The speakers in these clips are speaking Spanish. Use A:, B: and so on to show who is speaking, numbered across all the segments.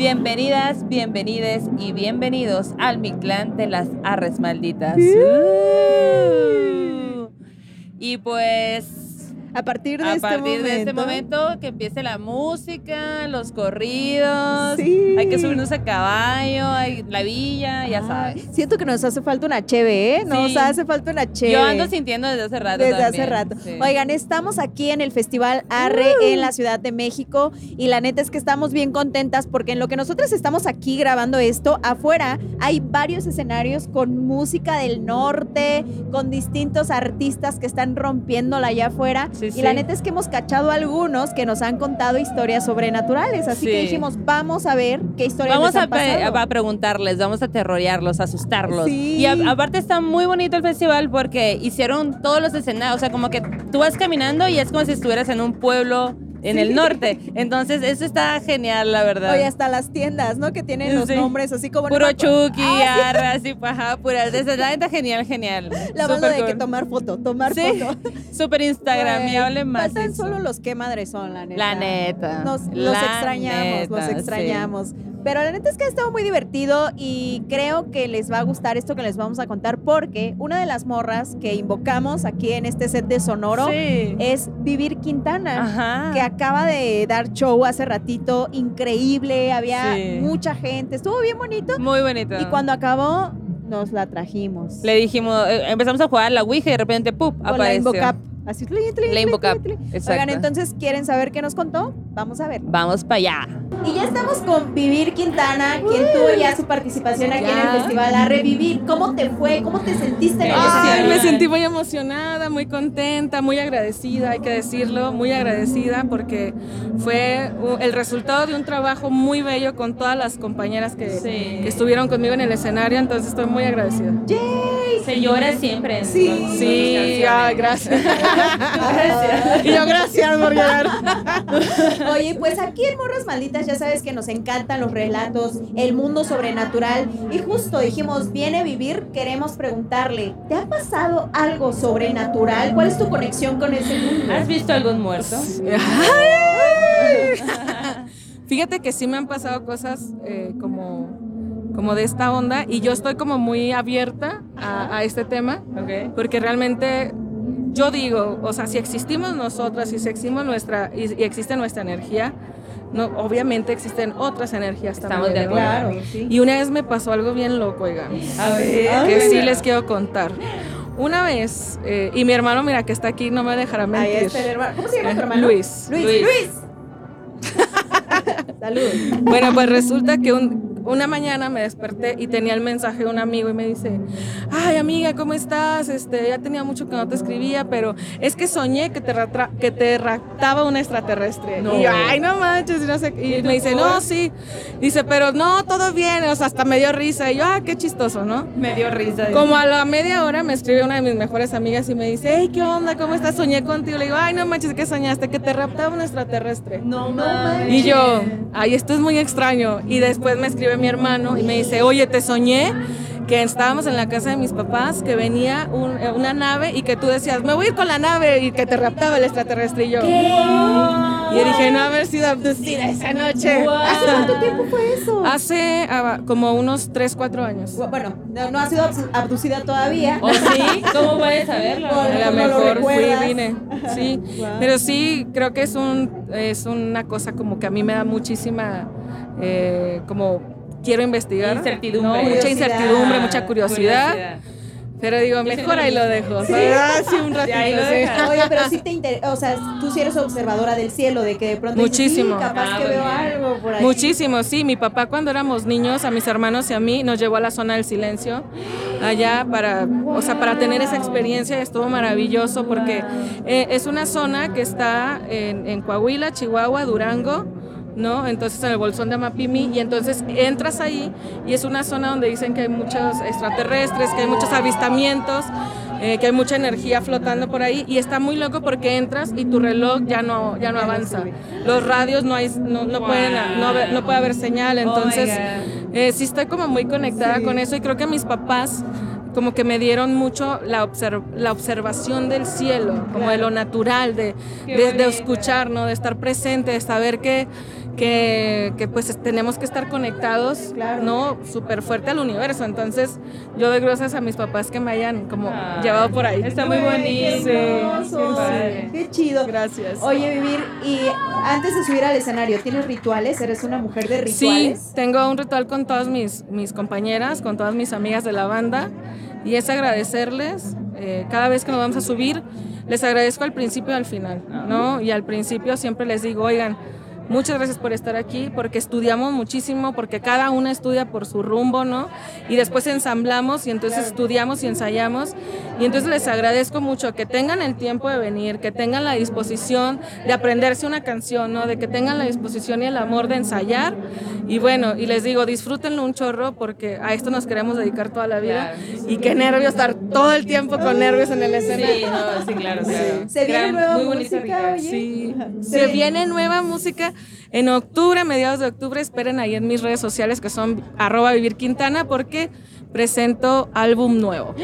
A: Bienvenidas, bienvenides y bienvenidos al mi clan de las arres malditas. Y pues
B: A partir de,
A: a
B: este,
A: partir
B: momento,
A: de este momento que empiece la música, los corridos,
B: Sí.
A: hay que subirnos a caballo, hay la villa, ya
B: Ay,
A: sabes.
B: Siento que nos hace falta una cheve, ¿eh? Nos
A: Sí.
B: hace falta una cheve.
A: Yo ando sintiendo desde hace rato
B: Desde hace rato.
A: sí.
B: Oigan, estamos aquí en el Festival Arre en la Ciudad de México y la neta es que estamos bien contentas porque en lo que nosotros estamos aquí grabando esto, afuera hay varios escenarios con música del norte, con distintos artistas que están rompiéndola allá afuera.
A: Sí,
B: y
A: sí.
B: la neta es que hemos cachado algunos que nos han contado historias sobrenaturales. Así que dijimos, vamos a ver qué historias
A: Vamos
B: les
A: a,
B: han
A: pe-
B: pasado.
A: a preguntarles, vamos a aterrorearlos, a asustarlos. Y a- aparte está muy bonito el festival porque hicieron todos los escenarios, o sea, como que tú vas caminando y es como si estuvieras en un pueblo en el norte. Entonces, eso está genial, la verdad.
B: Oye, hasta las tiendas, ¿no? Que tienen los
A: Sí.
B: nombres así como...
A: Puro Chucky,
B: Ah,
A: arra, así, ajá, pura. Desde la neta, genial, genial.
B: La banda de que tomar foto, tomar
A: Sí,
B: foto.
A: súper Instagramiable
B: Güey,
A: más.
B: Faltan
A: eso.
B: solo los que madres son, la neta.
A: La neta.
B: Nos, los extrañamos, los
A: neta, sí.
B: Pero la neta es que ha estado muy divertido y creo que les va a gustar esto que les vamos a contar porque una de las morras que invocamos aquí en este set de Sonoro
A: Sí.
B: es Vivir Quintana.
A: Ajá.
B: que acaba de dar show hace ratito, increíble, había
A: Sí.
B: mucha gente, estuvo bien bonito.
A: Muy bonito.
B: Y cuando acabó, nos la trajimos.
A: Le dijimos, eh, empezamos a jugar a la Ouija y de repente, ¡pup!
B: con la
A: apareció.
B: Invocap. Así, tli, tli,
A: La
B: tli. Oigan, entonces, ¿quieren saber qué nos contó? Vamos a ver.
A: Vamos para allá.
B: Y ya estamos con Vivir Quintana, quien tuvo ya su participación aquí en el festival a revivir. ¿Cómo te fue? ¿Cómo te sentiste en el
A: Ay,
C: me sentí muy emocionada, muy contenta, muy agradecida, hay que decirlo, muy agradecida porque fue el resultado de un trabajo muy bello con todas las compañeras que,
A: Sí.
C: que estuvieron conmigo en el escenario, entonces estoy muy agradecida.
A: Se llora siempre.
B: Sí.
C: Sí, ay, gracias. y yo gracias por llorar.
B: Oye, pues aquí en Morras Malditas ya sabes que nos encantan los relatos, el mundo sobrenatural. Y justo dijimos, viene a vivir, queremos preguntarle, ¿te ha pasado algo sobrenatural? ¿Cuál es tu conexión con ese mundo?
A: ¿Has visto algún muerto?
C: Fíjate que sí me han pasado cosas eh, como, como de esta onda y yo estoy como muy abierta a, a este tema. Porque realmente yo digo, o sea, si existimos nosotras, si existimos nuestra y, y existe nuestra energía, no, obviamente existen otras energías
A: Estamos
C: también.
A: de acuerdo.
B: sí.
C: Y una vez me pasó algo bien loco, oigan,
A: A ver.
C: que sí les quiero contar. Una vez, eh, y mi hermano, mira, que está aquí, no me dejará
B: Ahí
C: mentir.
B: está el hermano. ¿Cómo se llama tu hermano?
C: Luis.
B: Luis.
A: Luis.
B: Luis. Saludos.
C: Bueno, pues resulta que un- una mañana me desperté y tenía el mensaje de un amigo y me dice, ay amiga, ¿cómo estás? Este, ya tenía mucho que no te escribía, pero es que soñé que te, que te raptaba un extraterrestre.
A: No.
C: Y yo, ay, no manches, y no sé qué. Y me dice, no, sí. Dice, pero no, todo bien, o sea, hasta me dio risa. Y yo, ah, qué chistoso, ¿no?
A: Me dio risa.
C: Como a la media hora me escribe una de mis mejores amigas y me dice, hey, ¿qué onda? ¿Cómo estás? Soñé contigo. Le digo, ay, no manches, ¿qué soñaste? Que te raptaba un extraterrestre.
A: No mames.
C: Y yo, ay, esto es muy extraño. Y después me escribe mi hermano y me dice, oye, te soñé que estábamos en la casa de mis papás, que venía un- eh, una nave y que tú decías, me voy a ir con la nave y que te raptaba el extraterrestre. Y yo, y yo dije, no haber sido abducida esa noche.
B: ¿Hace cuánto tiempo fue eso?
C: Hace ah, como unos 3, 4 años.
B: Bueno, no, no ha sido abducida todavía.
A: ¿O sí? ¿Cómo puedes saberlo?
B: Por-
C: A lo
B: no lo
C: mejor fui,
B: recuerdas.
C: vine. Sí,
B: Wow.
C: pero sí, creo que es, un, es una cosa como que a mí me da muchísima, eh, como quiero investigar.
A: Incertidumbre.
C: ¿no? Mucha incertidumbre, mucha curiosidad.
A: Curiosidad.
C: Pero digo, mejor ahí lo dejo.
B: Sí.
C: Ah, sí, un ratito.
A: ahí lo.
B: Oye, pero sí te interesa, o sea, tú sí eres observadora del cielo, de que de pronto dices,
C: Muchísimo.
B: "Sí, capaz
A: Ah,
B: que veo algo por ahí.
C: Muchísimo, sí. Mi papá cuando éramos niños, a mis hermanos y a mí, nos llevó a la zona del silencio, allá para, o sea, para tener esa experiencia. Estuvo maravilloso porque eh, es una zona que está en, en Coahuila, Chihuahua, Durango. ¿No? Entonces en el bolsón de Amapimi y entonces entras ahí y es una zona donde dicen que hay muchos extraterrestres, que hay muchos avistamientos, eh, que hay mucha energía flotando por ahí y está muy loco porque entras y tu reloj ya no, ya no avanza. Los radios no hay, no, no pueden, no, puede haber señal,
A: Oh
C: entonces eh, sí estoy como muy conectada con eso y creo que mis papás como que me dieron mucho la, obser- la observación del cielo, como de lo natural, de, escuchar, ¿no? de estar presente, de saber que, que, que, pues tenemos que estar conectados,
B: Claro.
C: ¿no? Súper fuerte al universo. Entonces yo doy gracias a mis papás que me hayan como
A: Ay,
C: llevado por ahí.
A: Está muy bonito.
B: Qué hermoso.
A: Qué.
B: Qué chido.
C: Gracias.
B: Oye, Vivir, y antes de subir al escenario, ¿tienes rituales? ¿Eres una mujer de
C: Sí,
B: rituales?
C: tengo un ritual con todas mis, mis compañeras, con todas mis amigas de la banda, y es agradecerles eh, cada vez que nos vamos a subir. Les agradezco al principio y al final, ¿no? Y al principio siempre les digo, oigan, muchas gracias por estar aquí, porque estudiamos muchísimo, porque cada una estudia por su rumbo, ¿no? Y después ensamblamos y entonces estudiamos y ensayamos. Y entonces les agradezco mucho que tengan el tiempo de venir, que tengan la disposición de aprenderse una canción, ¿no? De que tengan la disposición y el amor de ensayar. Y bueno, y les digo, disfrútenlo un chorro porque a esto nos queremos dedicar toda la vida. Y qué nervios estar todo el tiempo con nervios en el escenario.
A: Sí, no, sí, claro, claro.
B: ¿Se viene
A: Gran-
B: nueva música, oye?
C: Sí. se viene nueva música en octubre, mediados de octubre. Esperen ahí en mis redes sociales que son arroba vivir quintana porque presento álbum nuevo.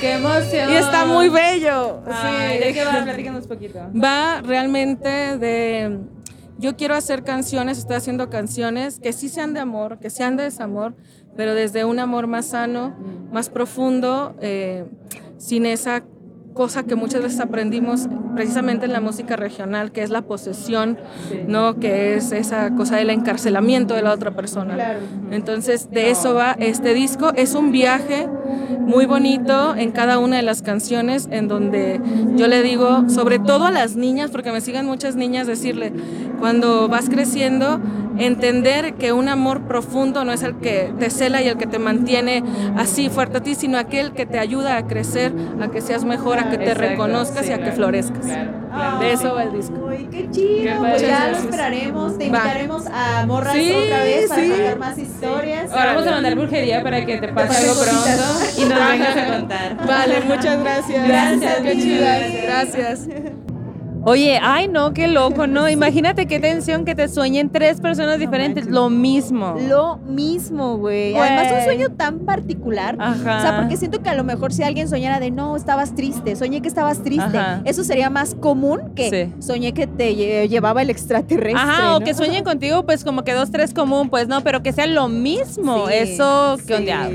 A: ¡Qué emoción!
C: Y está muy bello.
A: Ay,
C: sí.
A: ¿De qué va? Platícanos poquito.
C: Va realmente de... Yo quiero hacer canciones, estoy haciendo canciones que sí sean de amor, que sean de desamor, pero desde un amor más sano, más profundo, eh, sin esa cosa que muchas veces aprendimos precisamente en la música regional, que es la posesión, ¿no? Que es esa cosa del encarcelamiento de la otra persona. Entonces, de eso va este disco. Es un viaje muy bonito en cada una de las canciones, en donde yo le digo, sobre todo a las niñas, porque me sigan muchas niñas, decirle, cuando vas creciendo, entender que un amor profundo no es el que te cela y el que te mantiene así fuerte a ti, sino aquel que te ayuda a crecer, a que seas mejor, a que te
A: Exacto,
C: reconozcas
A: sí,
C: y a que florezcas.
A: claro, claro.
C: De eso va el disco.
B: Uy, qué chido.
A: Qué
B: pues ya lo
C: Gracias.
B: esperaremos. Te
C: Va.
B: invitaremos a Morras
C: Sí,
B: otra vez para
C: sí.
B: contar más historias.
A: Ahora vamos a mandar brujería para que te pase algo pronto y nos vengas a contar.
C: Vale, muchas gracias.
B: Gracias,
C: qué
B: Vivi.
C: chidas. Gracias.
A: Oye, ay no, qué loco, ¿no? Imagínate qué tensión que te sueñen tres personas diferentes, lo mismo.
B: Lo mismo, güey. Además, un sueño tan particular.
A: Ajá.
B: O sea, porque siento que a lo mejor si alguien soñara de no, estabas triste, soñé que estabas triste,
A: Ajá.
B: eso sería más común que
A: Sí.
B: soñé que te lle- llevaba el extraterrestre.
A: Ajá, o que sueñen contigo, pues como que dos, tres común, pues no, pero que sea lo mismo.
B: Sí,
A: Eso, qué
B: sí.
A: onda.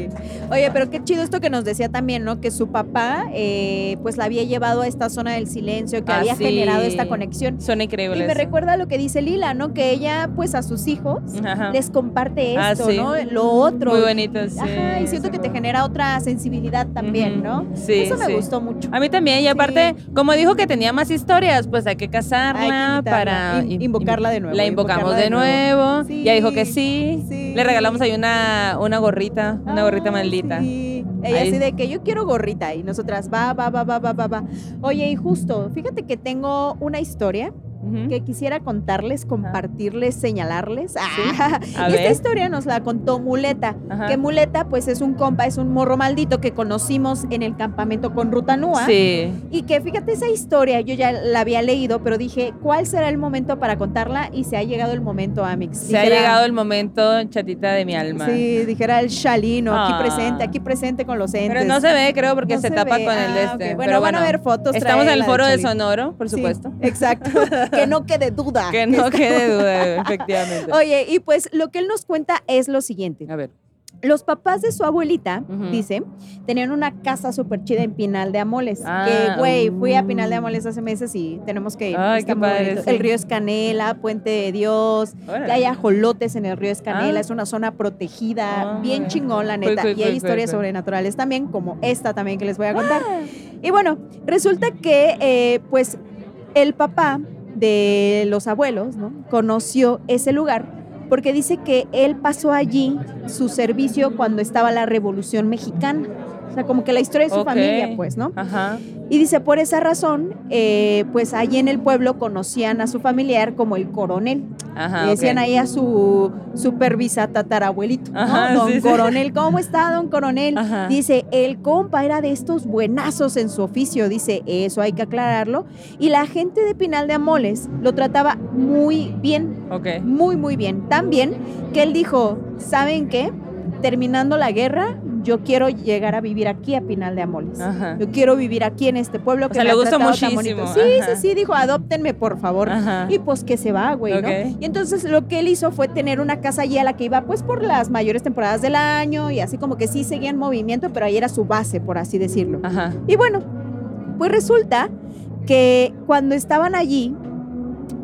B: Oye, pero qué chido esto que nos decía también, ¿no? Que su papá, eh, pues la había llevado a esta zona del silencio, que
A: Ah,
B: había
A: sí.
B: Generado esta conexión.
A: Suena
B: Y
A: increíble.
B: me recuerda lo que dice Lila, ¿no? Que ella, pues a sus hijos
A: Ajá.
B: les comparte
A: Ah,
B: esto,
A: sí.
B: ¿no? Lo otro.
A: Muy bonito, sí.
B: Ajá, y siento que te genera otra sensibilidad también. ¿no?
A: Sí,
B: Eso me
A: sí.
B: gustó mucho.
A: A mí también, y aparte, como dijo que tenía más historias, pues hay que
B: Hay
A: casarla
B: que
A: para
B: in- invocarla de nuevo,
A: La invocamos de
B: de
A: nuevo. ya dijo que sí.
B: sí.
A: Le regalamos ahí una, una gorrita, una gorrita maldita.
B: Sí. Ella
A: Ahí.
B: así de que yo quiero gorrita y nosotras va, va, va, va, va, va, va. Oye, y justo, fíjate que tengo una historia Que quisiera contarles, compartirles, señalarles. Ah, y esta
A: ver.
B: historia nos la contó Muleta.
A: Ajá.
B: Que Muleta, pues es un compa, es un morro maldito que conocimos en el campamento con Rutanúa.
A: Sí.
B: Y que fíjate esa historia, yo ya la había leído, pero dije, ¿cuál será el momento para contarla? Y se ha llegado el momento, Amix.
A: Se ha llegado el momento, chatita de mi alma.
B: Sí, dijera el Shalino, aquí
A: Ah.
B: presente, aquí presente con los entes.
A: Pero no se ve, creo, porque
B: No
A: se,
B: se
A: tapa
B: ve.
A: con el de
B: Ah,
A: este.
B: Bueno,
A: Pero
B: van a ver fotos,
A: Estamos en el foro
B: de
A: de
B: Chalino.
A: Sonoro, por
B: Sí,
A: supuesto.
B: exacto. que no quede duda.
A: Que no quede duda, efectivamente.
B: Oye, y pues lo que él nos cuenta es lo siguiente.
A: A ver.
B: Los papás de su abuelita, dice, tenían una casa súper chida en Pinal de Amoles.
A: Ah,
B: que, güey, fui a Pinal de. Amoles hace meses y tenemos que ir.
A: Ay,
B: Está
A: qué
B: muy
A: padre,
B: bonito.
A: sí.
B: El río Escanela, Puente de Dios,
A: Órale.
B: que hay ajolotes en el río Escanela,
A: Ah.
B: es una zona protegida,
A: Ah,
B: bien
A: mira.
B: chingón, la neta. y hay historias sobrenaturales también, como esta también que les voy a contar. Y bueno, resulta que, eh, pues, el papá de los abuelos, ¿no? Conoció ese lugar porque dice que él pasó allí su servicio cuando estaba la Revolución Mexicana. Sea, como que la historia de su familia, pues, ¿no?
A: Ajá.
B: Y dice, por esa razón, eh, pues allí en el pueblo conocían a su familiar como el coronel.
A: Ajá.
B: Le decían ahí a su supervisa tatarabuelito, ¿no?
A: Ajá,
B: don
A: sí, sí.
B: coronel, ¿cómo está, don coronel?
A: Ajá.
B: Dice, el compa era de estos buenazos en su oficio, dice, eso hay que aclararlo. Y la gente de Pinal de Amoles lo trataba muy bien,
A: Ok.
B: muy, muy bien. Tan bien que él dijo, ¿saben qué? Terminando la guerra, yo quiero llegar a vivir aquí a Pinal de Amoles.
A: Ajá.
B: Yo quiero vivir aquí en este pueblo
A: O
B: que
A: sea,
B: me
A: le
B: ha
A: gusta
B: tan
A: muchísimo.
B: Sí,
A: ajá.
B: sí, sí, dijo, adóptenme, por favor.
A: Ajá.
B: Y pues que se va, güey. ¿no? Y entonces lo que él hizo fue tener una casa allí a la que iba pues por las mayores temporadas del año y así como que sí seguía en movimiento, pero ahí era su base, por así decirlo. Y bueno, pues resulta que cuando estaban allí,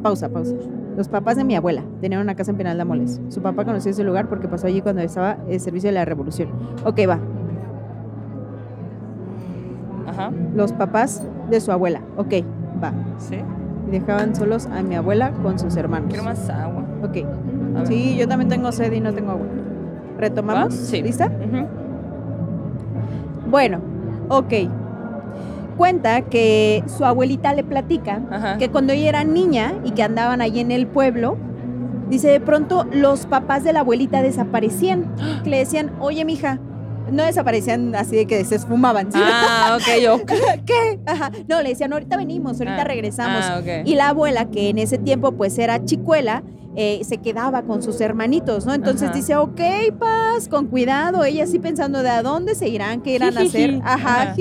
B: pausa, pausa. Los papás de mi abuela tenían una casa en Penal de Amoles. Su papá conoció ese lugar porque pasó allí cuando estaba el servicio de la revolución. Ok, va.
A: Ajá.
B: Los papás de su abuela. Ok, va.
A: Sí.
B: Y dejaban solos a mi abuela con sus hermanos.
A: Quiero más agua.
B: Ok. Sí, yo también tengo sed y no tengo agua. ¿Retomamos?
A: Sí.
B: ¿Lista?
A: Ujú.
B: Bueno, ok. Cuenta que su abuelita le platica
A: Ajá.
B: que cuando ella era niña y que andaban ahí en el pueblo, dice de pronto los papás de la abuelita desaparecían. Que le decían, oye, mija, no desaparecían así de que se esfumaban. ¿sí?
A: Ah, ok, yo.
B: ¿Qué? Ajá. No, le decían, ahorita venimos, ahorita
A: Ah,
B: regresamos.
A: Ah.
B: Y la abuela, que en ese tiempo pues era chicuela, eh, se quedaba con sus hermanitos, ¿no? Entonces
A: Ajá.
B: dice, ok, paz, con cuidado. Ella así pensando de a dónde se irán, qué irán a hacer. Ajá.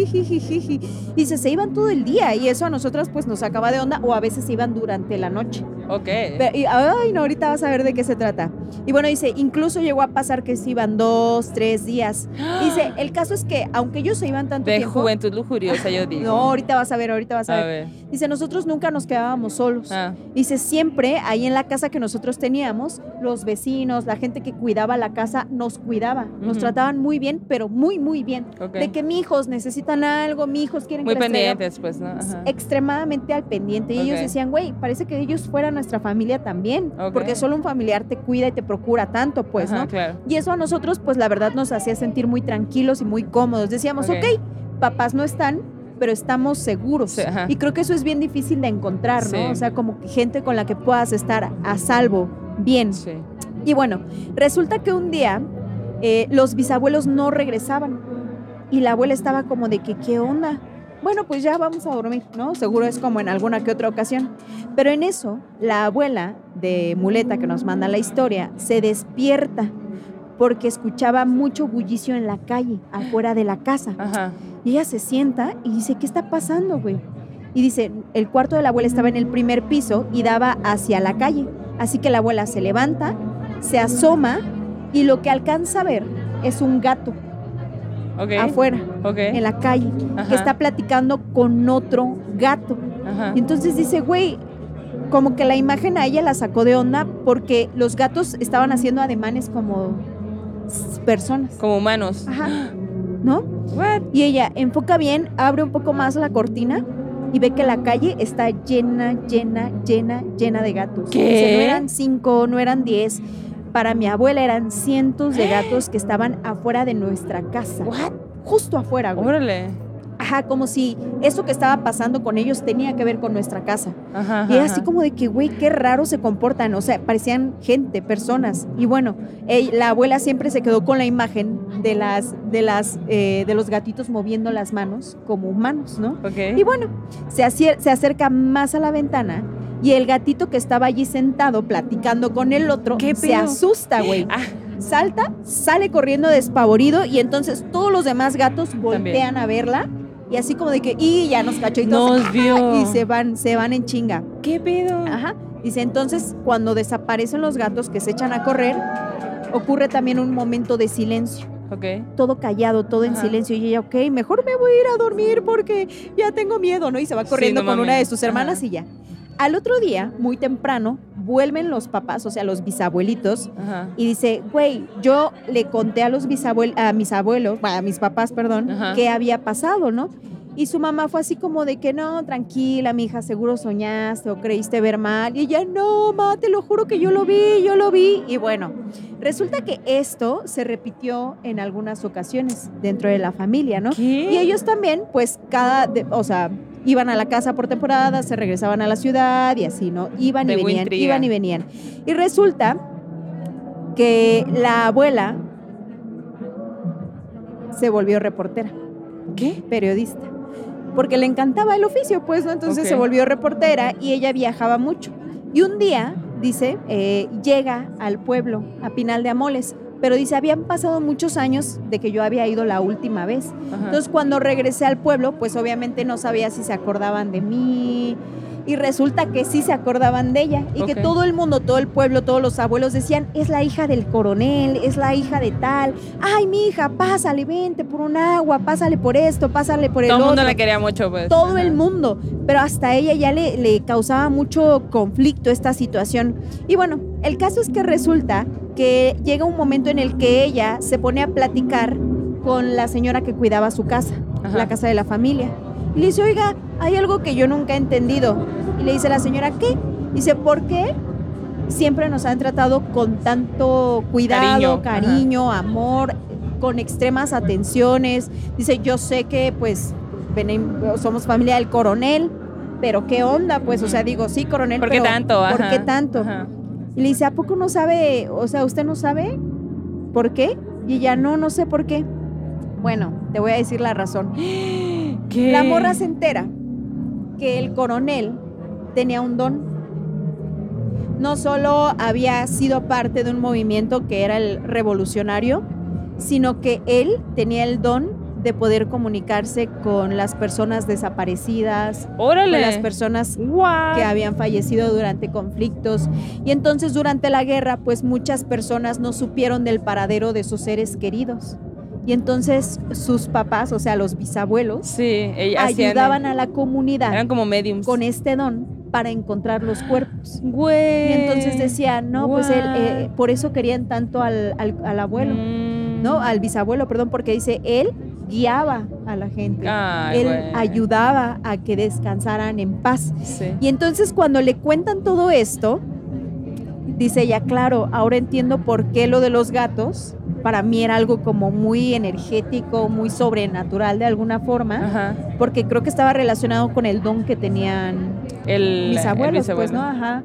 B: Dice, se iban todo el día y eso a nosotras pues nos acaba de onda o a veces se iban durante la noche.
A: Ok.
B: Pero- y, ay, no, ahorita vas a ver de qué se trata. Y bueno, dice, incluso llegó a pasar que se iban dos, tres días. Dice, el caso es que aunque ellos se iban tanto
A: De
B: tiempo...
A: juventud lujuriosa, yo digo.
B: No, ahorita vas a ver, ahorita vas a,
A: A
B: ver.
A: ver.
B: Dice, nosotros nunca nos quedábamos solos.
A: Ah,
B: Dice, siempre ahí en la casa que nosotros teníamos, los vecinos, la gente que cuidaba la casa, nos cuidaba. Nos
A: Ujú.
B: trataban muy bien, pero muy, muy bien.
A: ok.
B: De que mis hijos necesitan algo, mis hijos quieren
A: Muy pendientes, pues, ¿no? Ajá.
B: extremadamente al pendiente. Y ellos
A: Ok.
B: decían, güey, parece que ellos fueran nuestra familia también.
A: Ok.
B: Porque solo un familiar te cuida y te procura tanto, pues,
A: Ajá,
B: ¿no?
A: claro.
B: Y eso a nosotros, pues la verdad nos hacía sentir muy tranquilos y muy cómodos. Decíamos,
A: Ok.
B: ok, papás no están, pero estamos seguros.
A: Sí,
B: y creo que eso es bien difícil de encontrar, ¿no? O sea, como gente con la que puedas estar a salvo, bien.
A: Sí.
B: Y bueno, resulta que un día eh, los bisabuelos no regresaban y la abuela estaba como de que, ¿qué onda? Bueno, pues ya vamos a dormir, ¿no? Seguro es como en alguna que otra ocasión. Pero en eso, la abuela de Muleta que nos manda la historia se despierta porque escuchaba mucho bullicio en la calle, afuera de la casa.
A: Ajá.
B: Y ella se sienta y dice, ¿qué está pasando, güey? Y dice, el cuarto de la abuela estaba en el primer piso y daba hacia la calle. Así que la abuela se levanta, se asoma y lo que alcanza a ver es un gato afuera, en la calle,
A: Ajá.
B: que está platicando con otro gato.
A: Ajá.
B: Y entonces dice, güey, como que la imagen a ella la sacó de onda porque los gatos estaban haciendo ademanes como personas.
A: Como humanos.
B: Ajá. ¿No?
A: What?
B: Y ella enfoca bien, abre un poco más la cortina y ve que la calle está llena, llena, llena, llena de gatos.
A: ¿Qué?
B: No eran cinco, no eran diez. Para mi abuela eran cientos de gatos que estaban afuera de nuestra casa.
A: What?
B: Justo afuera, güey.
A: Órale.
B: Ajá, como si eso que estaba pasando con ellos tenía que ver con nuestra casa.
A: Ajá.
B: Y
A: ajá.
B: así como de que, güey, qué raro se comportan. O sea, parecían gente, personas. Y bueno, la abuela siempre se quedó con la imagen de las, de las, eh, de los gatitos moviendo las manos como humanos, ¿no?
A: Ok.
B: Y bueno, se, acier- se acerca más a la ventana y el gatito que estaba allí sentado platicando con el otro
A: ¿Qué
B: se asusta, güey.
A: Ah,
B: Salta, sale corriendo despavorido y entonces todos los demás gatos voltean a verla y así como de que, y ya nos cachó y todos,
A: nos vio.
B: y se van, se van en chinga.
A: ¿Qué pedo?
B: Ajá. Dice, entonces, cuando desaparecen los gatos que se echan a correr, ocurre también un momento de silencio.
A: Ok.
B: Todo callado, todo en silencio. Y ella, ok, mejor me voy a ir a dormir porque ya tengo miedo, ¿no? Y se va
A: Sí,
B: corriendo
A: no
B: con una de sus hermanas
A: Ajá.
B: y ya. Al otro día, muy temprano, vuelven los papás, o sea, los bisabuelitos,
A: Ajá.
B: y dice, güey, yo le conté a los bisabuelos, a mis abuelos, a mis papás, perdón,
A: Ajá.
B: qué había pasado, ¿no? Y su mamá fue así como de que no, tranquila, mi hija, seguro soñaste o creíste ver mal. Y ella, no, ma, te lo juro que yo lo vi, yo lo vi. Y bueno, resulta que esto se repitió en algunas ocasiones dentro de la familia, ¿no?
A: ¿Qué?
B: Y ellos también, pues cada, de- o sea, iban a la casa por temporada, se regresaban a la ciudad y así, ¿no? Iban y venían,
A: intriga.
B: iban y venían. Y resulta que la abuela se volvió reportera,
A: ¿Qué?
B: periodista, porque le encantaba el oficio, pues, ¿no? Entonces se volvió reportera y ella viajaba mucho. Y un día, dice, eh, llega al pueblo, a Pinal de Amoles, pero dice, habían pasado muchos años de que yo había ido la última vez.
A: Ajá.
B: Entonces cuando regresé al pueblo, pues obviamente no sabía si se acordaban de mí. Y resulta que sí se acordaban de ella. Y que todo el mundo, todo el pueblo, todos los abuelos decían, es la hija del coronel, es la hija de tal. Ay, mi hija, pásale, vente por un agua, pásale por esto, pásale por el
A: Todo el mundo
B: otro
A: la quería mucho, pues.
B: todo
A: Ajá.
B: el mundo, pero hasta ella ya le, le causaba mucho conflicto esta situación. Y bueno, el caso es que resulta que llega un momento en el que ella se pone a platicar con la señora que cuidaba su casa,
A: Ajá.
B: la casa de la familia. Y le dice, oiga, hay algo que yo nunca he entendido. Y le dice la señora, ¿qué? Dice, ¿por qué siempre nos han tratado con tanto cuidado,
A: Cariño,
B: cariño, amor, con extremas atenciones? Dice, yo sé que pues somos familia del coronel, pero ¿qué onda? Pues, o sea, digo, sí, coronel,
A: ¿Por qué
B: pero
A: tanto?
B: ¿por qué tanto?
A: Ajá.
B: Y le dice, ¿a poco no sabe? O sea, ¿usted no sabe por qué? Y ella, no, no sé por qué. Bueno, te voy a decir la razón.
A: ¿Qué?
B: La morra se entera que el coronel tenía un don. No solo había sido parte de un movimiento que era el revolucionario, sino que él tenía el don de poder comunicarse con las personas desaparecidas,
A: Órale.
B: con las personas
A: What?
B: que habían fallecido durante conflictos. Y entonces durante la guerra, pues muchas personas no supieron del paradero de sus seres queridos. Y entonces sus papás, o sea, los bisabuelos,
A: Sí, hacían-
B: ayudaban a la comunidad
A: Eran como mediums.
B: con este don para encontrar los cuerpos.
A: Güey.
B: Y entonces decían, no, pues él, eh, por eso querían tanto al, al- al abuelo,
A: Mm.
B: ¿no? Al bisabuelo, perdón, porque dice, él guiaba a la gente.
A: Ay,
B: él
A: güey.
B: ayudaba a que descansaran en paz.
A: Sí.
B: Y entonces cuando le cuentan todo esto, dice ella, claro, ahora entiendo por qué lo de los gatos para mí era algo como muy energético, muy sobrenatural de alguna forma,
A: Ajá.
B: porque creo que estaba relacionado con el don que tenían
A: El,
B: mis
A: el
B: abuelos, pues. ¿no? Ajá.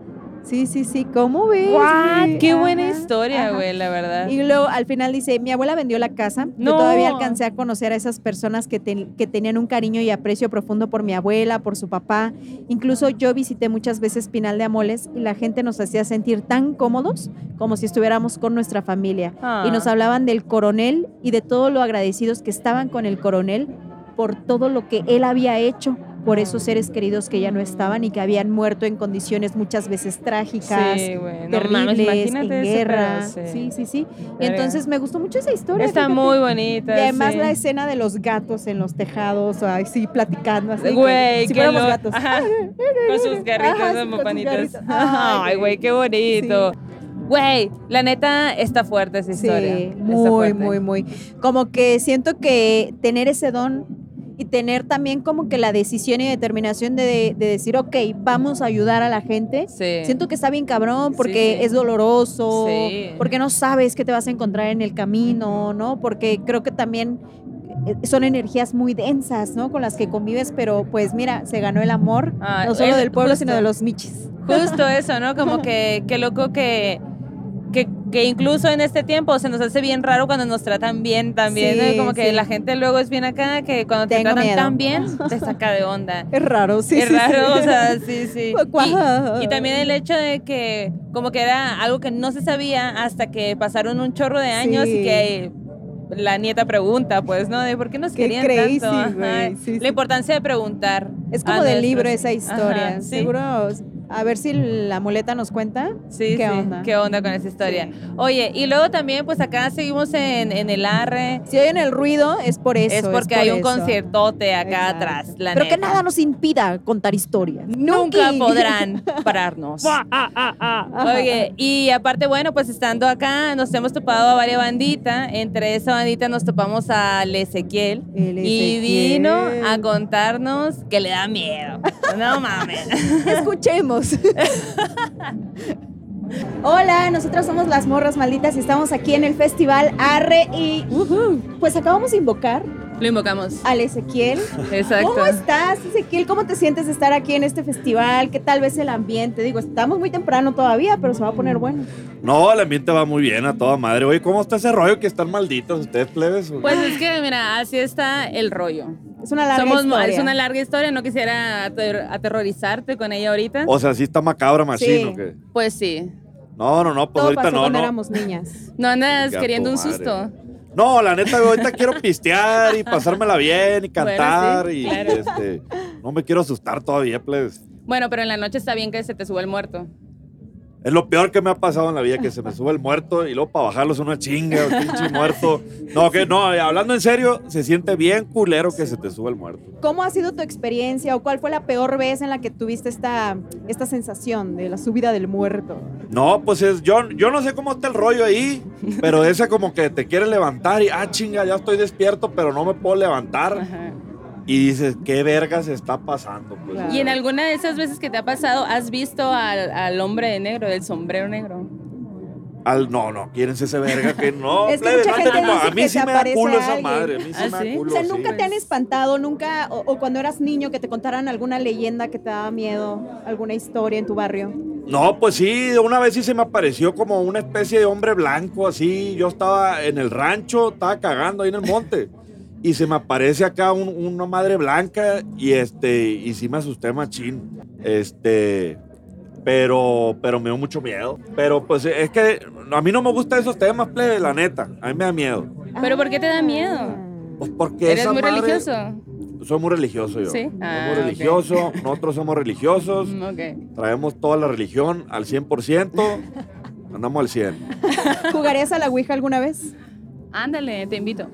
B: Sí, sí, sí, ¿cómo ves?
A: What? Qué buena historia, güey, la verdad.
B: Y luego al final dice, mi abuela vendió la casa. Yo
A: No.
B: todavía alcancé a conocer a esas personas que, ten- que tenían un cariño y aprecio profundo por mi abuela, por su papá. Incluso yo visité muchas veces Pinal de Amoles y la gente nos hacía sentir tan cómodos como si estuviéramos con nuestra familia.
A: Ah.
B: Y nos hablaban del coronel y de todo lo agradecidos que estaban con el coronel por todo lo que él había hecho por esos seres queridos que ya no estaban y que habían muerto en condiciones muchas veces trágicas,
A: Sí, güey. No mames,
B: terribles, en
A: ese
B: guerra. sí, sí, sí. Y entonces me gustó mucho esa historia.
A: Está
B: fíjate.
A: muy bonita.
B: Y además
A: sí.
B: la escena de los gatos en los tejados, así platicando así.
A: Güey,
B: si
A: lo-
B: gatos.
A: Ajá. Con sus garritas
B: Ajá, con sus.
A: Ay, güey, qué bonito. Güey, la neta está fuerte esa historia.
B: Sí, muy, muy, muy. Como que siento que tener ese don y tener también como que la decisión y determinación de, de decir, ok, vamos a ayudar a la gente.
A: Sí.
B: Siento que está bien cabrón porque
A: sí.
B: es doloroso,
A: Sí.
B: porque no sabes qué te vas a encontrar en el camino, ¿no? Porque creo que también eh, son energías muy densas, ¿no? Con las que convives, pero pues mira, se ganó el amor,
A: Ah,
B: no solo
A: es
B: del pueblo,
A: justo.
B: sino de los michis.
A: Justo eso, ¿no? Como que, qué loco que, que, que incluso en este tiempo se nos hace bien raro cuando nos tratan bien también,
B: Sí,
A: ¿no? Como que
B: sí.
A: la gente luego es bien acá, que cuando te tratan
B: miedo.
A: tan bien, te saca de onda.
B: Es raro, sí.
A: es
B: sí,
A: raro,
B: sí.
A: o sea, sí, sí. Y, y también el hecho de que como que era algo que no se sabía hasta que pasaron un chorro de años
B: Sí.
A: y que la nieta pregunta, pues, ¿no? De por qué nos
B: Qué
A: querían
B: crazy,
A: tanto. Ajá.
B: güey, sí,
A: La
B: sí.
A: importancia de preguntar.
B: Es como del
A: nuestros-
B: libro esa historia.
A: Ajá, sí.
B: Seguro A ver si la muleta nos cuenta.
A: Sí,
B: ¿Qué
A: sí.
B: onda?
A: ¿Qué onda con esa historia? Oye, y luego también, pues acá seguimos en, en el ARRE.
B: Si oyen el ruido, es por eso.
A: es porque
B: por
A: hay un
B: eso.
A: conciertote acá
B: Exacto.
A: atrás, la
B: Pero que nada nos impida contar historias.
A: Nunca
B: Nunca.
A: podrán pararnos. Oye, y aparte, bueno, pues estando acá, nos hemos topado a varias banditas. Entre esa bandita nos topamos al Ezequiel.
B: El
A: Y vino a contarnos que le da miedo. No mames.
B: Escuchemos. Hola, nosotros somos las morras malditas y estamos aquí en el festival Arre y pues acabamos de invocar
A: Lo invocamos.
B: al Ezequiel.
A: Exacto.
B: ¿Cómo estás, Ezequiel? ¿Cómo te sientes de estar aquí en este festival? ¿Qué tal ves el ambiente? Digo, estamos muy temprano todavía, pero se va a poner bueno.
D: No, el ambiente va muy bien a toda madre. Oye, ¿cómo está ese rollo que están malditos ustedes, plebes?
A: Pues es que, mira, así está el rollo.
B: Es una larga
A: Somos,
B: historia.
A: Es una larga historia, no quisiera ater- aterrorizarte con ella ahorita.
D: o sea, sí está macabra, machino.
B: Sí.
D: ¿o qué?
A: Pues sí.
D: No, no, no, pues
B: Todo
D: ahorita
B: pasó
D: no,
B: cuando
D: no.
B: éramos niñas.
A: No andas queriendo un
D: madre.
A: susto.
D: No, la neta, ahorita quiero pistear y pasármela bien y cantar
A: sí,
D: y
A: claro.
D: este, no me quiero asustar todavía, plebes.
A: Bueno, pero en la noche está bien que se te suba el muerto.
D: Es lo peor que me ha pasado en la vida, que se me sube el muerto y luego para bajarlo es una chinga, pinche muerto. No, que no, hablando en serio, se siente bien culero que se te sube el muerto.
B: ¿Cómo ha sido tu experiencia o cuál fue la peor vez en la que tuviste esta, esta sensación de la subida del muerto?
D: No, pues es, yo, yo no sé cómo está el rollo ahí, pero ese como que te quiere levantar y, ah, chinga, ya estoy despierto, pero no me puedo levantar.
A: Ajá.
D: Y dices, ¿qué vergas está pasando? Pues,
B: Claro.
A: Y en alguna de esas veces que te ha pasado, ¿has visto al, al hombre de negro, del sombrero negro?
D: Al, no, no, ¿quién es ese verga? Que no,
B: Es que
D: plebe,
B: mucha
D: no
B: gente
D: tenemos-
B: dice
D: a mí
B: que
D: sí
B: se
D: me da
B: aparece
D: culo esa
B: alguien.
D: madre, a mí sí
A: ¿Ah,
D: me da
A: sí?
D: culo.
B: O sea,
D: sí.
B: ¿nunca te han espantado? ¿Nunca? O, o cuando eras niño que te contaran alguna leyenda que te daba miedo? ¿Alguna historia en tu barrio?
D: No, pues sí, una vez sí se me apareció como una especie de hombre blanco, así. Yo estaba en el rancho, estaba cagando ahí en el monte. Y se me aparece acá un- una madre blanca y este, y sí me asusté machín. Este, pero, pero me dio mucho miedo. Pero pues es que a mí no me gustan esos temas, plebe, la neta. A mí me da miedo.
A: ¿Pero por qué te da miedo?
D: Pues porque
A: ¿Eres
D: esa
A: muy
D: madre-
A: religioso?
D: Soy muy religioso yo.
A: Sí.
D: Soy
A: Ah,
D: muy
A: ok.
D: religioso. Nosotros somos religiosos.
A: Mm, ok.
D: Traemos toda la religión al 100%. Andamos al 100.
B: ¿Jugarías a la Ouija alguna vez?
A: Ándale, te invito.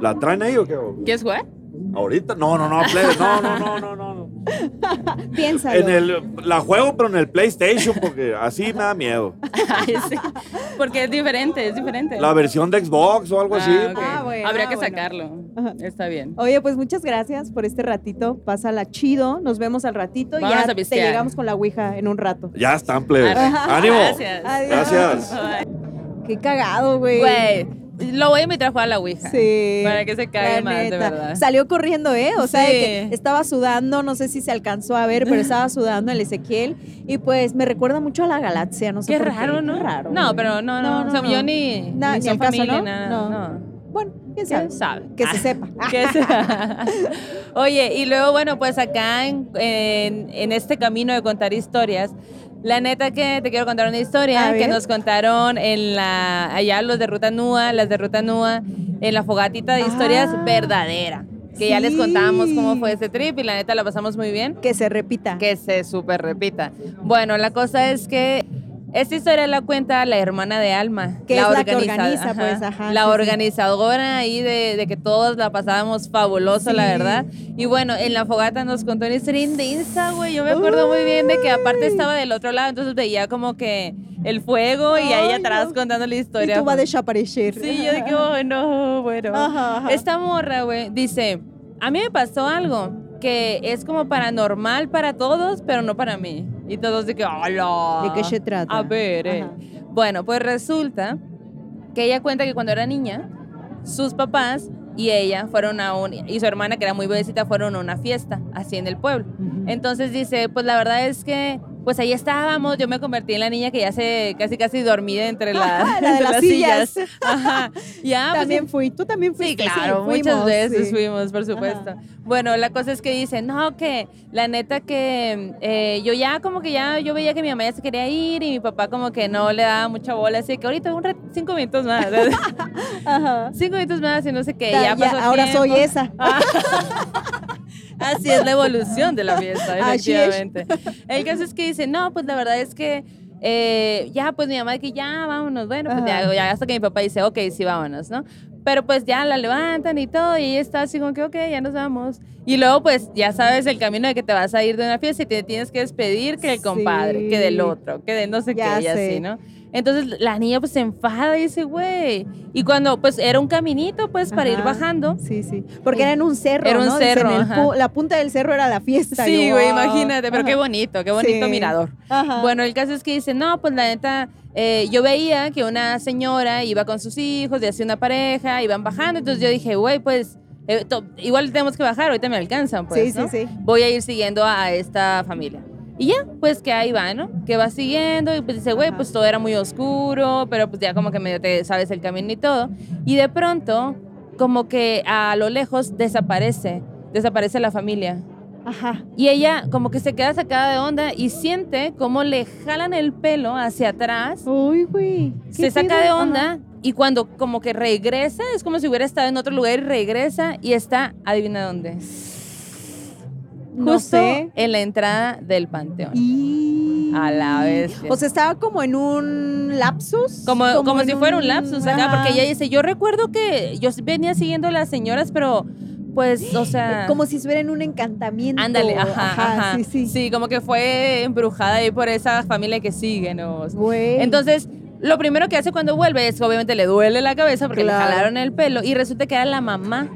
D: ¿La traen ahí o qué?
A: ¿Quieres jugar?
D: ¿Ahorita? No, no, no, plebe, no, no, no, no, no.
B: Piénsalo.
D: En el, la juego, pero en el PlayStation, porque así me da miedo.
A: Ay, sí. Porque es diferente, es diferente.
D: La versión de Xbox o algo así.
A: Ah, ok.
D: pues.
B: Ah, bueno,
A: Habría
B: ah,
A: que
B: bueno.
A: sacarlo.
B: Ajá.
A: Está bien.
B: Oye, pues muchas gracias por este ratito. Pásala chido. Nos vemos al ratito y ya
A: a
B: te llegamos con la Ouija en un rato.
D: Ya están, plebe.
A: Arre.
D: ¡Ánimo!
A: Gracias.
B: Adiós.
D: Gracias.
B: Qué cagado, güey.
A: Güey, lo voy a invitar a jugar a la Ouija.
B: Sí.
A: Para que se
B: la
A: más, de verdad.
B: Salió corriendo, ¿eh? O sea,
A: Sí.
B: que estaba sudando, no sé si se alcanzó a ver, pero estaba sudando el Ezequiel. Y pues me recuerda mucho a la galaxia, no sé
A: Qué
B: por
A: raro, ¿no?
B: Qué raro.
A: No, pero no, no.
B: No,
A: o
B: no,
A: sea,
B: no.
A: yo ni,
B: Na-
A: ni
B: ni caso,
A: familia,
B: ¿no?
A: nada.
B: No.
A: No.
B: Bueno, quién sabe.
A: ¿Quién sabe?
B: Que
A: Ah.
B: se sepa.
A: Que sea. Oye, y luego, bueno, pues acá en, en- en este camino de contar historias, la neta que te quiero contar una historia que nos contaron en la, allá los de Ruta Nua, las de Ruta Nua, en la fogatita de historias
B: Ah.
A: verdadera. Que ya les contábamos cómo fue ese trip y la neta la pasamos muy bien.
B: Que se repita.
A: Que se súper repita. Bueno, la cosa es que esta historia la cuenta la hermana de Alma.
B: Que es la que
A: organiza-
B: organiza, pues, ajá,
A: La
B: sí, sí.
A: organizadora ahí de, de que todos la pasábamos fabuloso, la verdad. Y bueno, en la fogata nos contó una historia intensa, güey. Yo me acuerdo muy bien de que aparte estaba del otro lado, entonces veía como que el fuego y ahí atrás
B: no.
A: contando la
B: Y
A: historia.
B: tú vas a desaparecer.
A: Sí, yo dije, oh, no, bueno.
B: Ajá, ajá.
A: Esta morra, güey, dice, a mí me pasó algo que es como paranormal para todos, pero no para mí. Y todos de que, hola.
B: ¿De qué se trata?
A: A ver, eh. Bueno, pues resulta que ella cuenta que cuando era niña, sus papás y ella fueron a un, y su hermana, que era muy bebecita, fueron a una fiesta, así en el pueblo. Entonces dice, pues la verdad es que, pues ahí estábamos, yo me convertí en la niña que ya se casi casi dormida entre, la-
B: La de
A: entre
B: las
A: las
B: sillas.
A: sillas. Ajá. Ya, pues,
B: también fui. Tú también
A: Sí,
B: fuiste.
A: claro,
B: fuimos,
A: muchas veces
B: sí.
A: fuimos, por supuesto. Bueno, la cosa es que dicen, no, que la neta que eh, yo ya como que ya, yo veía que mi mamá ya se quería ir y mi papá como que no le daba mucha bola, así que ahorita un cinco minutos más,
B: Ajá.
A: cinco minutos más y no sé qué,
B: Ya-
A: ya,
B: ya,
A: pasó
B: ahora soy esa.
A: Ah. Así es la evolución de la fiesta,
B: Así es.
A: efectivamente. El caso es que dice, no, pues la verdad es que eh, ya, pues mi mamá que ya, vámonos. Bueno, pues ya, ya hasta que mi papá dice, ok, sí, vámonos, ¿no? Pero pues ya la levantan y todo, y ella está así como que, ok, ya nos vamos. Y luego, pues ya sabes el camino de que te vas a ir de una fiesta y te tienes que despedir que el compadre, que del
B: Sí.
A: otro, que de no sé
B: Ya
A: qué, y así,
B: sé.
A: ¿no? Entonces la niña pues se enfada y dice, güey. Y cuando pues era un caminito pues para ir bajando.
B: Sí, sí. Porque era en un cerro.
A: Era un cerro,
B: en el la punta del cerro era la fiesta.
A: Sí, güey,
B: wow.
A: imagínate, pero qué bonito, qué bonito
B: Sí.
A: mirador.
B: Ajá.
A: Bueno, el caso es que dice, no, pues la neta, eh, yo veía que una señora iba con sus hijos, de así una pareja, iban bajando, entonces yo dije, güey, pues eh, igual tenemos que bajar, ahorita me alcanzan, pues,
B: sí,
A: ¿no?
B: sí, sí.
A: Voy a ir siguiendo a esta familia. Y ya, pues que ahí va, ¿no? Que va siguiendo y pues dice, güey,
B: Ajá.
A: pues todo era muy oscuro, pero pues ya como que medio te sabes el camino y todo. Y de pronto, como que a lo lejos desaparece, desaparece la familia.
B: Ajá.
A: Y ella como que se queda sacada de onda y siente como le jalan el pelo hacia atrás,
B: Uy, güey. ¿qué
A: se saca de
B: Ajá.
A: onda y cuando como que regresa, es como si hubiera estado en otro lugar y regresa y está, adivina dónde,
B: No
A: justo
B: sé.
A: en la entrada del panteón.
B: Y...
A: A la bestia.
B: O sea, estaba como en un lapsus.
A: Como, como, si fuera un lapsus acá,
B: ajá.
A: porque ella dice, yo recuerdo que yo venía siguiendo a las señoras, pero pues, o sea...
B: Como si estuviera en un encantamiento.
A: Ándale, ajá, ajá.
B: Sí, sí.
A: Sí, como que fue embrujada ahí por esa familia que sigue, ¿no?
B: Güey.
A: Entonces, lo primero que hace cuando vuelve es obviamente le duele la cabeza porque
B: Claro.
A: le jalaron el pelo y resulta que era la mamá.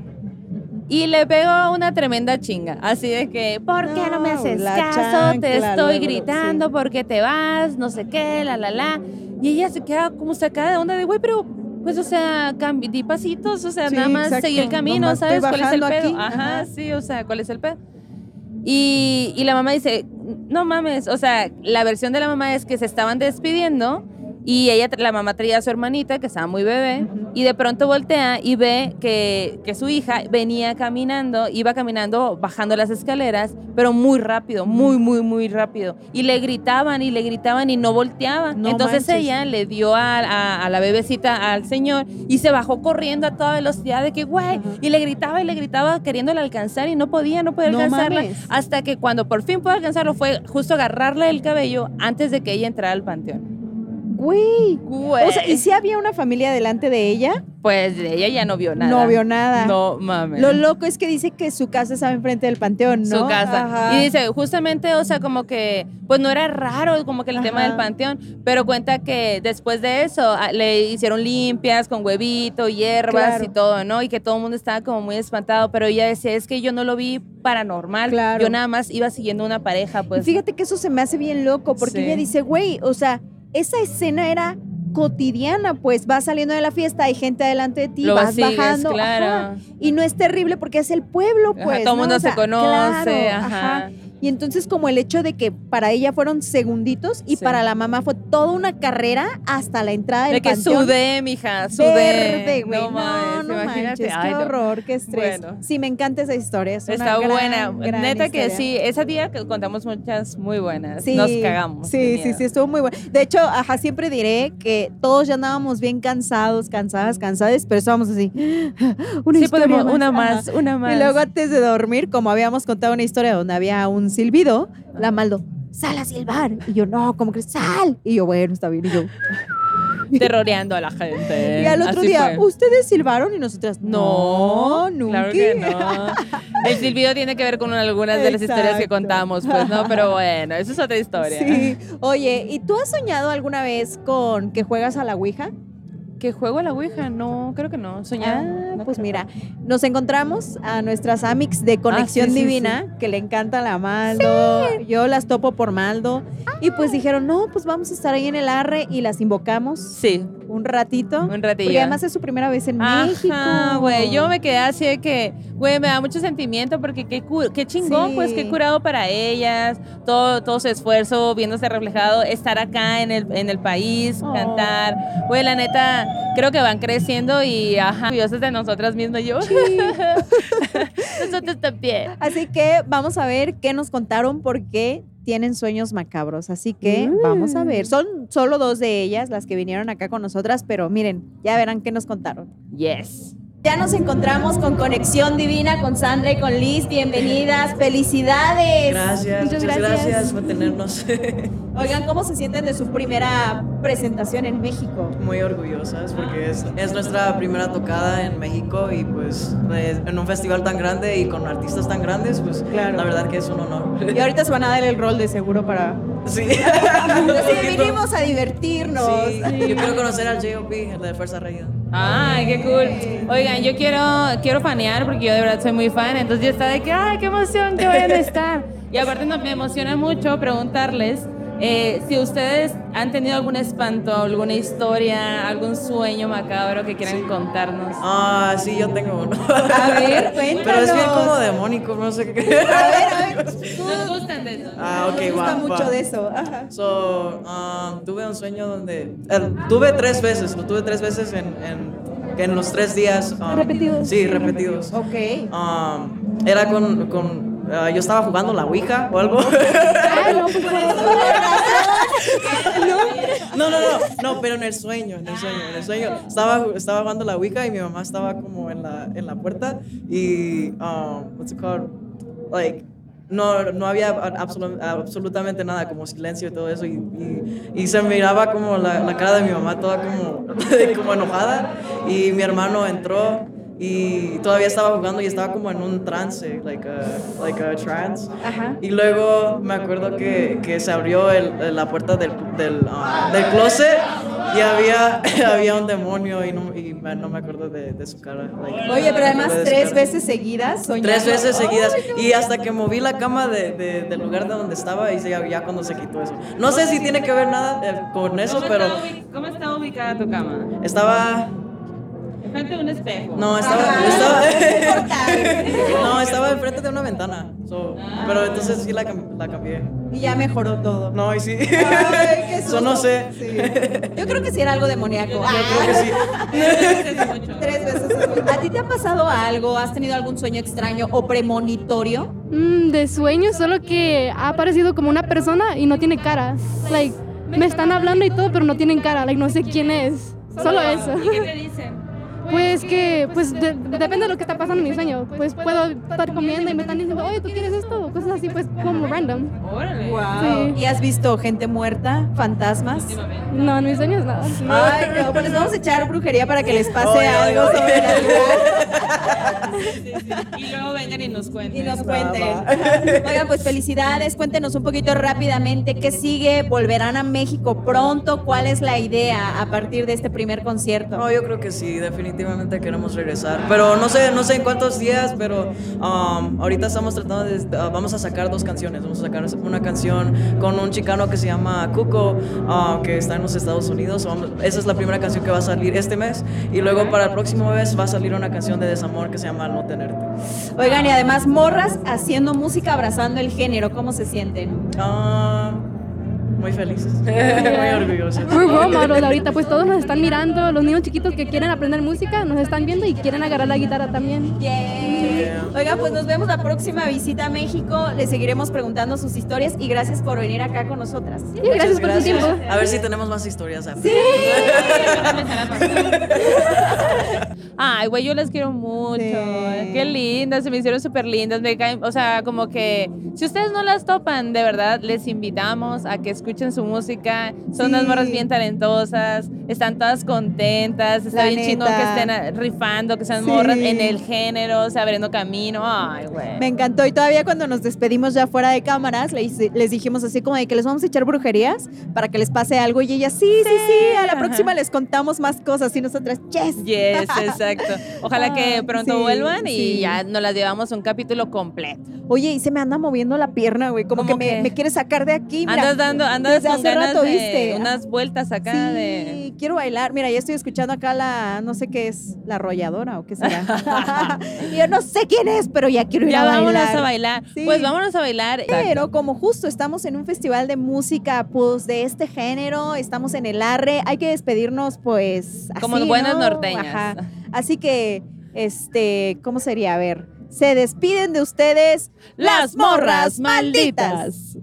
A: Y le pegó una tremenda chinga. Así de que, ¿por qué no me
B: No,
A: haces
B: la
A: caso? Te estoy gritando,
B: sí.
A: ¿por qué te vas? No sé qué, la, la, la. Y ella se queda como sacada de onda de, güey, pero, pues, o sea, di pasitos, o sea,
B: Sí,
A: nada más
B: exacto.
A: seguir el camino,
B: Nomás
A: ¿sabes? ¿Cuál es el pedo?
B: aquí,
A: Ajá,
B: ajá.
A: sí, o sea, ¿cuál es el pedo? Y, y la mamá dice, no mames, o sea, la versión de la mamá es que se estaban despidiendo y ella, la mamá traía a su hermanita que estaba muy bebé y de pronto voltea y ve que, que su hija venía caminando, iba caminando, bajando las escaleras, pero muy rápido, muy, muy, muy rápido. Y le gritaban y le gritaban y no volteaba.
B: No
A: Entonces
B: manches.
A: ella le dio a, a- a la bebecita al señor y se bajó corriendo a toda velocidad de que, güey, y le gritaba y le gritaba queriéndole alcanzar y no podía, no podía
B: No
A: alcanzarla.
B: mames.
A: Hasta que cuando por fin pudo alcanzarlo fue justo agarrarle el cabello antes de que ella entrara al panteón.
B: Güey.
A: Güey.
B: O sea, ¿y si había una familia delante de ella?
A: Pues ella ya no vio nada.
B: No vio nada.
A: No mames.
B: Lo loco es que dice que su casa estaba enfrente del panteón, ¿no?
A: su casa.
B: Ajá.
A: Y dice, justamente, o sea, como que, pues no era raro como que el tema del panteón, pero cuenta que después de eso ah, le hicieron limpias con huevito, hierbas
B: Claro.
A: y todo, ¿no? Y que todo el mundo estaba como muy espantado, pero ella decía, es que yo no lo vi paranormal,
B: Claro.
A: yo nada más iba siguiendo una pareja,
B: Y
A: pues.
B: fíjate que eso se me hace bien loco, porque
A: Sí.
B: ella dice, güey, o sea, esa escena era cotidiana, pues vas saliendo de la fiesta, hay gente delante de ti,
A: Lo
B: vas
A: sigues,
B: bajando.
A: claro.
B: ajá, y no es terrible porque es el pueblo,
A: Ajá,
B: pues.
A: todo el
B: ¿no?
A: mundo
B: O sea,
A: se conoce,
B: claro,
A: ajá.
B: Y entonces como el hecho de que para ella fueron segunditos y
A: Sí.
B: para la mamá fue toda una carrera hasta la entrada del
A: De que
B: panteón.
A: sudé, mija, sudé.
B: Verde, güey.
A: No,
B: No, no,
A: imagínate.
B: manches,
A: Ay,
B: qué
A: no.
B: horror, qué estrés.
A: Bueno.
B: Sí, me encanta esa historia. es
A: Está
B: gran,
A: buena.
B: gran
A: Neta que sí, ese día que contamos muchas muy buenas.
B: Sí,
A: Nos cagamos. de
B: Sí, sí, sí, estuvo muy bueno. De hecho, ajá, siempre diré que todos ya andábamos bien cansados, cansadas, cansadas, pero estábamos así. Una
A: Sí, podemos,
B: más.
A: una
B: Ajá.
A: más, una más.
B: Y luego antes de dormir, como habíamos contado una historia donde había un silbido, la Maldo, sal a silbar. Y yo, no, ¿cómo crees? Sal. Y yo, bueno, está bien. Y yo,
A: terroreando a la gente.
B: y al otro
A: Así
B: día,
A: fue.
B: ¿ustedes silbaron? Y nosotras,
A: No,
B: no, nunca.
A: Claro que no. El silbido tiene que ver con algunas de las historias que contamos, pues, ¿no? Pero bueno, eso es otra historia.
B: Sí. Oye, ¿y tú has soñado alguna vez con que juegas a la Ouija?
A: ¿Que juego a la Ouija? No, creo que no. Soñar.
B: Ah,
A: No
B: pues mira, nos encontramos a nuestras amics de Conexión
A: Ah, sí, sí,
B: Divina, que le encanta la Maldo. Yo las topo por Maldo. Y pues dijeron, no, pues vamos a estar ahí en el arre y las invocamos
A: Sí,
B: un ratito.
A: un ratillo.
B: Porque además es su primera vez en México.
A: Ajá, güey, yo me quedé así de que, güey, me da mucho sentimiento porque qué, qué chingón,
B: Sí.
A: pues qué curado para ellas, todo, todo su esfuerzo viéndose reflejado, estar acá en el, en el país,
B: Oh.
A: cantar, güey, la neta, creo que van creciendo y, ajá, orgullosas de nosotras mismas, yo, nosotros también.
B: Así que vamos a ver qué nos contaron porque tienen sueños macabros. Así que
A: Mm.
B: vamos a ver. Son solo dos de ellas las que vinieron acá con nosotras, pero miren, ya verán qué nos contaron.
A: Yes.
B: Ya nos encontramos con Conexión Divina, con Sandra y con Liz. Bienvenidas, felicidades.
E: Gracias,
B: Muchas
E: muchas
B: gracias.
E: gracias, por tenernos.
B: Oigan, ¿cómo se sienten de su primera presentación en México?
E: Muy orgullosas porque es, es nuestra primera tocada en México y pues es- en un festival tan grande y con artistas tan grandes, pues
B: Claro.
E: la verdad que es un honor.
B: Y ahorita se van a dar el rol de seguro para...
E: Sí.
B: Sí, vinimos a divertirnos.
E: Sí, yo quiero conocer al J.O.P., el de Fuerza Regia.
A: Ay, qué cool. Oigan, yo quiero, quiero fanear porque yo de verdad soy muy fan, entonces yo estaba de que, ay, qué emoción que vayan a estar. Y aparte no, me emociona mucho preguntarles eh, si ustedes han tenido algún espanto, alguna historia, algún sueño macabro que quieran contarnos.
E: Ah, sí, yo tengo uno.
B: A ver,
E: Pero es bien
B: cuéntanos.
E: como demónico, no sé qué.
B: A ver, a ver.
A: ¿Nos gustan de eso?
E: Ah, ok,
B: Me gusta
E: va,
B: mucho
E: va.
B: de eso. Ajá.
E: So, um, tuve un sueño donde. eh, tuve tres veces, lo tuve tres veces en, en, en los tres días. um,
B: ¿Repetidos?
E: Sí, repetidos.
B: Ok.
E: Um, era con. con ah, yo estaba jugando la Ouija o algo. No, no, no, no, pero en el sueño, en el sueño, en el sueño. Estaba, estaba jugando la Ouija y mi mamá estaba como en la, en la puerta y, um, what's it called? Like, no, no había absolu- absolutamente nada, como silencio y todo eso. Y, y, y se miraba como la, la cara de mi mamá toda como, como enojada. Y mi hermano entró y todavía estaba jugando y estaba como en un trance, like a, like a trance.
B: Ajá.
E: Y luego me acuerdo que, que se abrió el- la puerta del, del, ah, del closet y había, había un demonio y no, y me- no me acuerdo de, de su cara. like,
B: Oye, pero además tres
E: cara.
B: veces seguidas soñando.
E: Tres veces seguidas. Y hasta que moví la cama de, de- del lugar de donde estaba y ya, ya cuando se quitó eso. No sé si tiene que ver nada eh, con eso,
A: ¿Cómo,
E: pero
A: está ¿Cómo está ubicada tu cama?
E: estaba...
A: Enfrente de un espejo.
E: No, estaba...
B: Ah,
E: estaba no, estaba enfrente de una ventana. So, pero entonces sí la, la cambié.
B: Y ya mejoró todo.
E: No, y sí.
B: Ay, qué
E: no sé.
B: Sí. Yo creo que sí era algo demoníaco.
E: Yo creo que sí.
B: Tres veces. es mucho. ¿A ti te ha pasado algo? ¿Has tenido algún sueño extraño o premonitorio?
F: Mm, de sueño, solo que ha aparecido como una persona y no tiene cara. Like, me están hablando y todo, pero no tienen cara. Like, no sé quién es. Solo eso.
A: ¿Y qué te dicen?
F: Pues que, pues de- depende de lo que está pasando en mi sueño. Pues puedo estar comiendo y me están diciendo, oye, ¿tú quieres esto? O cosas así, pues como random.
A: Órale.
F: Sí.
B: ¿Y has visto gente muerta, fantasmas?
F: No, en mis sueños nada.
B: Ay, no, pues les vamos a echar brujería para que les pase
E: Oye,
B: algo
E: oye,
A: Y luego vengan y nos cuenten.
B: y nos cuenten. Oigan, pues felicidades, cuéntenos un poquito rápidamente qué sigue, volverán a México pronto, cuál es la idea a partir de este primer concierto.
E: No, yo creo que sí, definitivamente queremos regresar. Pero no sé, no sé en cuántos días, pero um, ahorita estamos tratando de, uh, vamos a sacar dos canciones. Vamos a sacar una canción con un chicano que se llama Cuco, uh, que está en los Estados Unidos. Vamos- esa es la primera canción que va a salir este mes. Y luego para el próximo mes va a salir una canción de desamor que se llama No Tenerte.
B: Oigan, y además morras haciendo música, abrazando el género, ¿cómo se sienten?
E: Ah, muy felices, muy orgullosas.
F: We're role models ahorita, pues todos nos están mirando. Los niños chiquitos que quieren aprender música nos están viendo y quieren agarrar la guitarra también.
E: Yeah.
B: Oigan, pues nos vemos la próxima visita a México. Les seguiremos preguntando sus historias y gracias por venir acá con nosotras.
F: Gracias por tu tiempo.
E: A ver si tenemos más historias. after.
A: Ay, güey, yo las quiero mucho.
B: Sí.
A: Qué lindas, se me hicieron súper lindas. Me caen, o sea, como que si ustedes no las topan, de verdad, les invitamos a que escuchen su música. Son unas
B: Sí.
A: morras bien talentosas, están todas contentas, está
B: La
A: bien chingón que estén ah, rifando, que sean
B: Sí.
A: morras en el género, o sea, abriendo camino. Ay, güey.
B: Me encantó y todavía cuando nos despedimos ya fuera de cámaras les, les dijimos así como de que les vamos a echar brujerías para que les pase algo y ella sí, sí, sí, a la próxima les contamos más cosas y nosotras, yes.
A: Yes, exacto. Ojalá que pronto
B: sí,
A: vuelvan y
B: sí.
A: ya nos las llevamos un capítulo completo.
B: Oye, y se me anda moviendo la pierna, güey, como que
A: ¿Cómo
B: me, me quiere sacar de aquí. Mira,
A: andas dando, andas
B: desde
A: con
B: hace
A: ganas
B: rato,
A: de
B: ¿viste?
A: unas vueltas acá
B: sí,
A: de.
B: quiero bailar. Mira, ya estoy escuchando acá la, no sé qué es, la arrolladora o qué será. Yo no sé quién es, pero ya quiero ir
A: Ya
B: a
A: vámonos
B: bailar.
A: a bailar. Pues vámonos a bailar.
B: Pero como justo estamos en un festival de música, pues de este género, estamos en el arre, hay que despedirnos, pues.
A: Como
B: así,
A: buenas
B: ¿no?
A: norteñas.
B: Ajá. Así que, este, ¿cómo sería? A ver, se despiden de ustedes las morras malditas.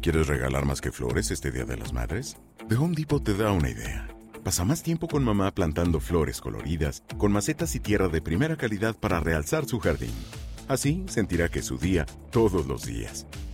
G: ¿Quieres regalar más que flores este Día de las Madres? The Home Depot te da una idea. Pasa más tiempo con mamá plantando flores coloridas, con macetas y tierra de primera calidad para realzar su jardín. Así sentirá que es su día todos los días.